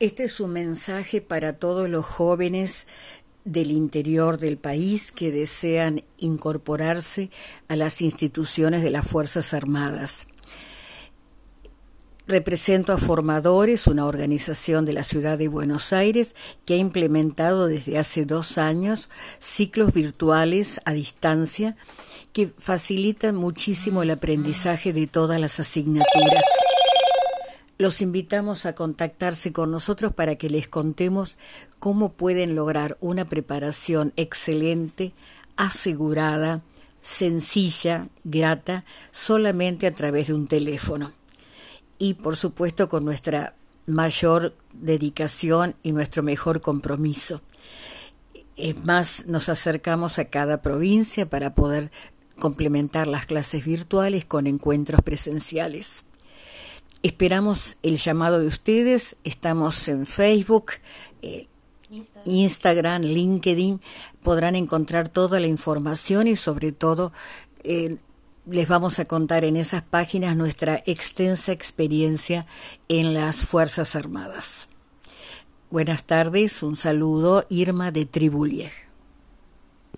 Este es un mensaje para todos los jóvenes del interior del país que desean incorporarse a las instituciones de las Fuerzas Armadas. Represento a Formadores, una organización de la ciudad de Buenos Aires que ha implementado desde hace dos años ciclos virtuales a distancia que facilitan muchísimo el aprendizaje de todas las asignaturas. Los invitamos a contactarse con nosotros para que les contemos cómo pueden lograr una preparación excelente, asegurada, sencilla, grata, solamente a través de un teléfono y por supuesto con nuestra mayor dedicación y nuestro mejor compromiso. Es más, nos acercamos a cada provincia para poder complementar las clases virtuales con encuentros presenciales. Esperamos el llamado de ustedes. Estamos en Facebook, eh, Instagram. LinkedIn. Podrán encontrar toda la información y sobre todo eh, les vamos a contar en esas páginas nuestra extensa experiencia en las Fuerzas Armadas. Buenas tardes, un saludo, Irma de Tribulier.